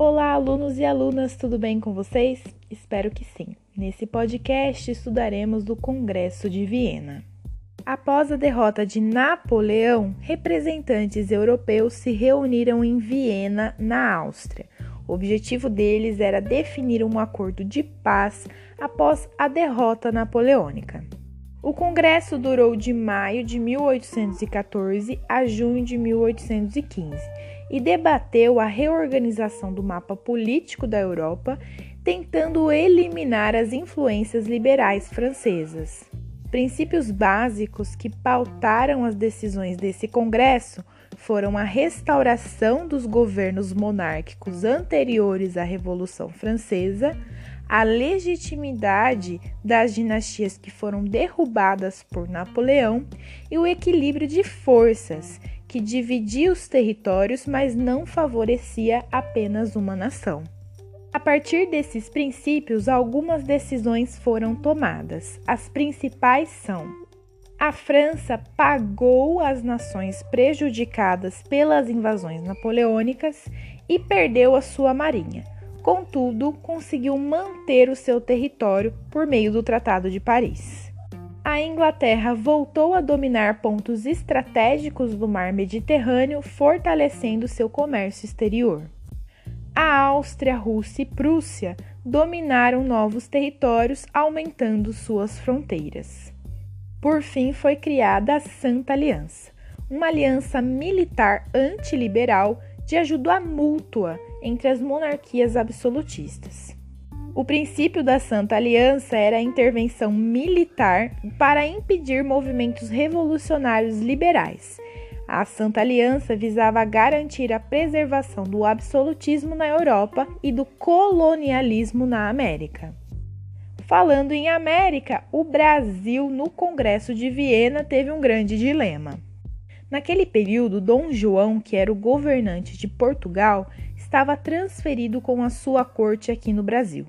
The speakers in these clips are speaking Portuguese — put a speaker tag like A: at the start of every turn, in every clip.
A: Olá, alunos e alunas, tudo bem com vocês? Espero que sim. Nesse podcast estudaremos do Congresso de Viena. Após a derrota de Napoleão, representantes europeus se reuniram em Viena, na Áustria. O objetivo deles era definir um acordo de paz após a derrota napoleônica. O congresso durou de maio de 1814 a junho de 1815 e debateu a reorganização do mapa político da Europa, tentando eliminar as influências liberais francesas. Princípios básicos que pautaram as decisões desse congresso foram a restauração dos governos monárquicos anteriores à Revolução Francesa, a legitimidade das dinastias que foram derrubadas por Napoleão e o equilíbrio de forças, que dividia os territórios, mas não favorecia apenas uma nação. A partir desses princípios, algumas decisões foram tomadas. As principais são: a França pagou as nações prejudicadas pelas invasões napoleônicas e perdeu a sua marinha. Contudo, conseguiu manter o seu território por meio do Tratado de Paris. A Inglaterra voltou a dominar pontos estratégicos do mar Mediterrâneo, fortalecendo seu comércio exterior. A Áustria, Rússia e Prússia dominaram novos territórios, aumentando suas fronteiras. Por fim, foi criada a Santa Aliança, uma aliança militar antiliberal de ajuda mútua entre as monarquias absolutistas. O princípio da Santa Aliança era a intervenção militar para impedir movimentos revolucionários liberais. A Santa Aliança visava garantir a preservação do absolutismo na Europa e do colonialismo na América. Falando em América, o Brasil, no Congresso de Viena, teve um grande dilema. Naquele período, Dom João, que era o governante de Portugal, estava transferido com a sua corte aqui no Brasil.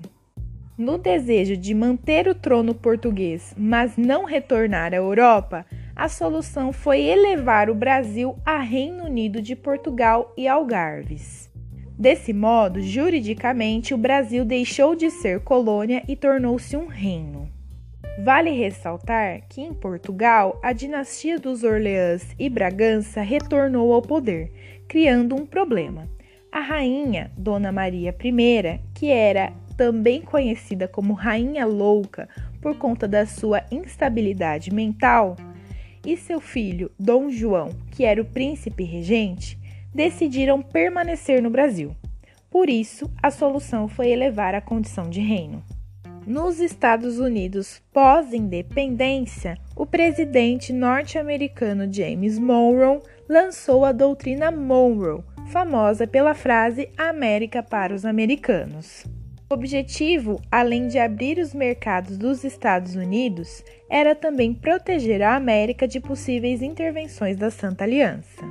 A: No desejo de manter o trono português, mas não retornar à Europa, a solução foi elevar o Brasil a Reino Unido de Portugal e Algarves. Desse modo, juridicamente, o Brasil deixou de ser colônia e tornou-se um reino. Vale ressaltar que em Portugal, a dinastia dos Orleans e Bragança retornou ao poder, criando um problema. A rainha, Dona Maria I, que era também conhecida como Rainha Louca por conta da sua instabilidade mental, e seu filho, Dom João, que era o príncipe regente, decidiram permanecer no Brasil. Por isso, a solução foi elevar a condição de reino. Nos Estados Unidos pós-independência, o presidente norte-americano James Monroe lançou a doutrina Monroe, famosa pela frase América para os americanos. O objetivo, além de abrir os mercados dos Estados Unidos, era também proteger a América de possíveis intervenções da Santa Aliança.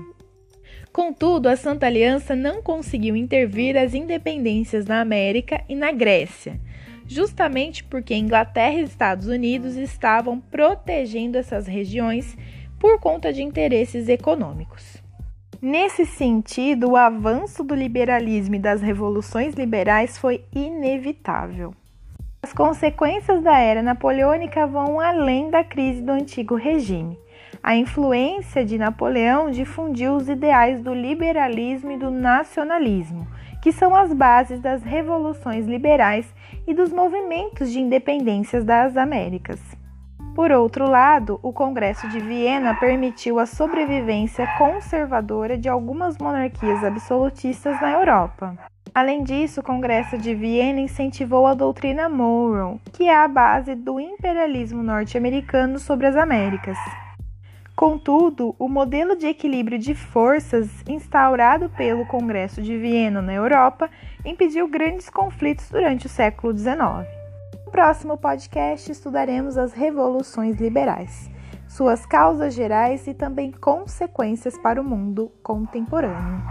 A: Contudo, a Santa Aliança não conseguiu intervir as independências na América e na Grécia, justamente porque Inglaterra e Estados Unidos estavam protegendo essas regiões por conta de interesses econômicos. Nesse sentido, o avanço do liberalismo e das revoluções liberais foi inevitável. As consequências da era napoleônica vão além da crise do antigo regime. A influência de Napoleão difundiu os ideais do liberalismo e do nacionalismo, que são as bases das revoluções liberais e dos movimentos de independências das Américas. Por outro lado, o Congresso de Viena permitiu a sobrevivência conservadora de algumas monarquias absolutistas na Europa. Além disso, o Congresso de Viena incentivou a doutrina Monroe, que é a base do imperialismo norte-americano sobre as Américas. Contudo, o modelo de equilíbrio de forças instaurado pelo Congresso de Viena na Europa impediu grandes conflitos durante o século XIX. No próximo podcast estudaremos as revoluções liberais, suas causas gerais e também consequências para o mundo contemporâneo.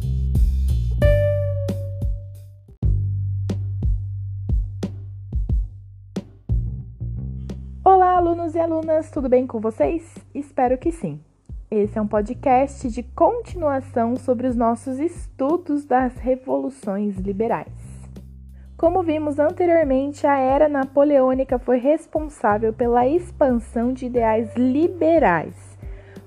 A: Olá, alunos e alunas, tudo bem com vocês? Espero que sim. Esse é um podcast de continuação sobre os nossos estudos das revoluções liberais. Como vimos anteriormente, a era napoleônica foi responsável pela expansão de ideais liberais.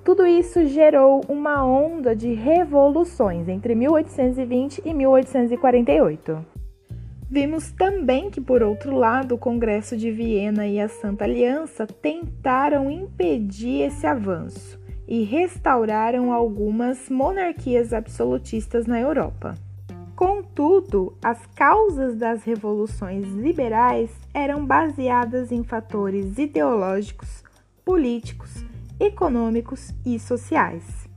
A: Tudo isso gerou uma onda de revoluções entre 1820 e 1848. Vimos também que, por outro lado, o Congresso de Viena e a Santa Aliança tentaram impedir esse avanço e restauraram algumas monarquias absolutistas na Europa. Contudo, as causas das revoluções liberais eram baseadas em fatores ideológicos, políticos, econômicos e sociais.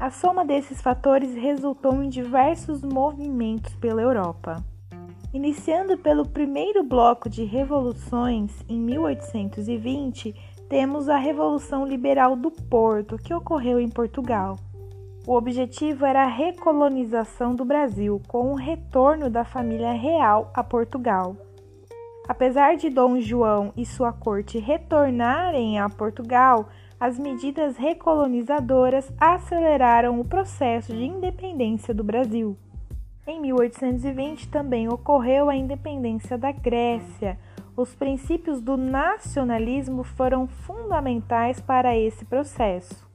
A: A soma desses fatores resultou em diversos movimentos pela Europa. Iniciando pelo primeiro bloco de revoluções em 1820, temos a Revolução Liberal do Porto, que ocorreu em Portugal. O objetivo era a recolonização do Brasil, com o retorno da família real a Portugal. Apesar de Dom João e sua corte retornarem a Portugal, as medidas recolonizadoras aceleraram o processo de independência do Brasil. Em 1820 também ocorreu a independência da Grécia, os princípios do nacionalismo foram fundamentais para esse processo.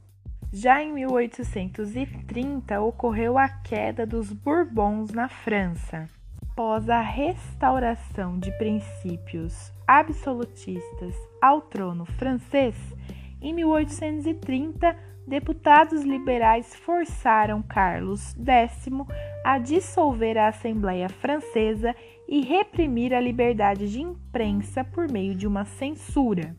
A: Já em 1830 ocorreu a queda dos Bourbons na França. Após a restauração de princípios absolutistas ao trono francês, em 1830, deputados liberais forçaram Carlos X a dissolver a Assembleia Francesa e reprimir a liberdade de imprensa por meio de uma censura.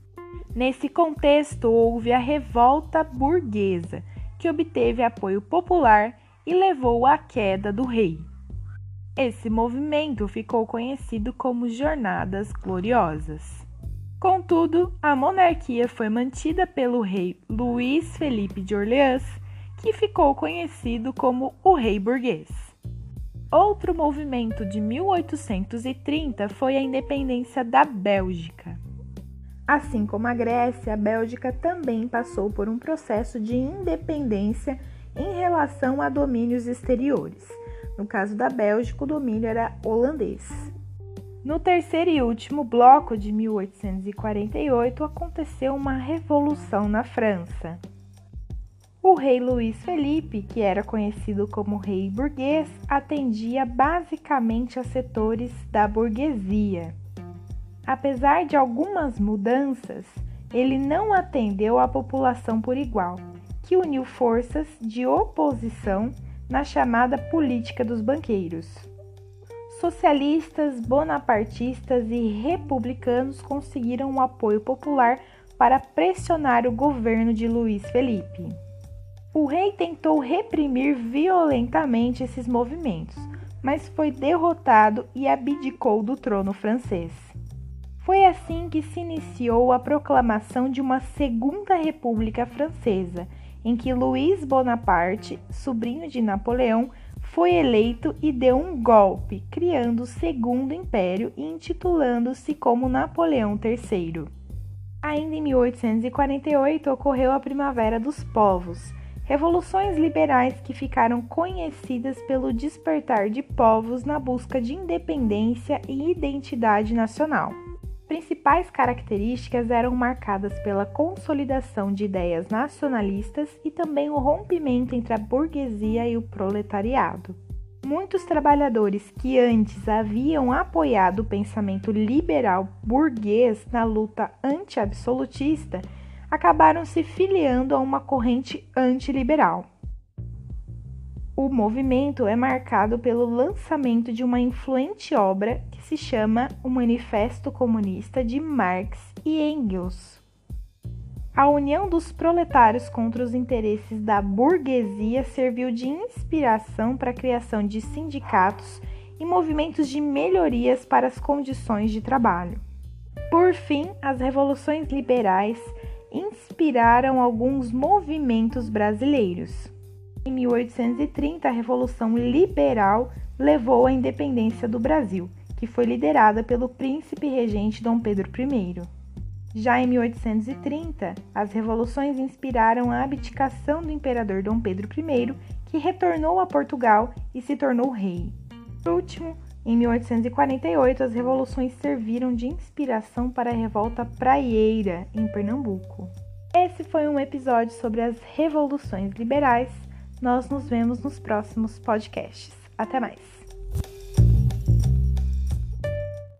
A: Nesse contexto, houve a revolta burguesa, que obteve apoio popular e levou à queda do rei. Esse movimento ficou conhecido como Jornadas Gloriosas. Contudo, a monarquia foi mantida pelo rei Luís Felipe de Orleans, que ficou conhecido como o Rei Burguês. Outro movimento de 1830 foi a independência da Bélgica. Assim como a Grécia, a Bélgica também passou por um processo de independência em relação a domínios exteriores. No caso da Bélgica, o domínio era holandês. No terceiro e último bloco de 1848 aconteceu uma revolução na França. O rei Luís Felipe, que era conhecido como rei burguês, atendia basicamente a setores da burguesia. Apesar de algumas mudanças, ele não atendeu a população por igual, que uniu forças de oposição na chamada política dos banqueiros. Socialistas, bonapartistas e republicanos conseguiram o apoio popular para pressionar o governo de Luís Felipe. O rei tentou reprimir violentamente esses movimentos, mas foi derrotado e abdicou do trono francês. Foi assim que se iniciou a proclamação de uma Segunda República Francesa, em que Luís Bonaparte, sobrinho de Napoleão, foi eleito e deu um golpe, criando o Segundo Império e intitulando-se como Napoleão III. Ainda em 1848 ocorreu a Primavera dos Povos revoluções liberais que ficaram conhecidas pelo despertar de povos na busca de independência e identidade nacional. Principais características eram marcadas pela consolidação de ideias nacionalistas e também o rompimento entre a burguesia e o proletariado. Muitos trabalhadores que antes haviam apoiado o pensamento liberal burguês na luta anti-absolutista acabaram se filiando a uma corrente antiliberal. O movimento é marcado pelo lançamento de uma influente obra que se chama O Manifesto Comunista de Marx e Engels. A união dos proletários contra os interesses da burguesia serviu de inspiração para a criação de sindicatos e movimentos de melhorias para as condições de trabalho. Por fim, as revoluções liberais inspiraram alguns movimentos brasileiros. Em 1830, a Revolução Liberal levou à independência do Brasil, que foi liderada pelo príncipe regente Dom Pedro I. Já em 1830, as revoluções inspiraram a abdicação do imperador Dom Pedro I, que retornou a Portugal e se tornou rei. Por último, em 1848, as revoluções serviram de inspiração para a revolta praieira em Pernambuco. Esse foi um episódio sobre as revoluções liberais. Nós nos vemos nos próximos podcasts. Até mais!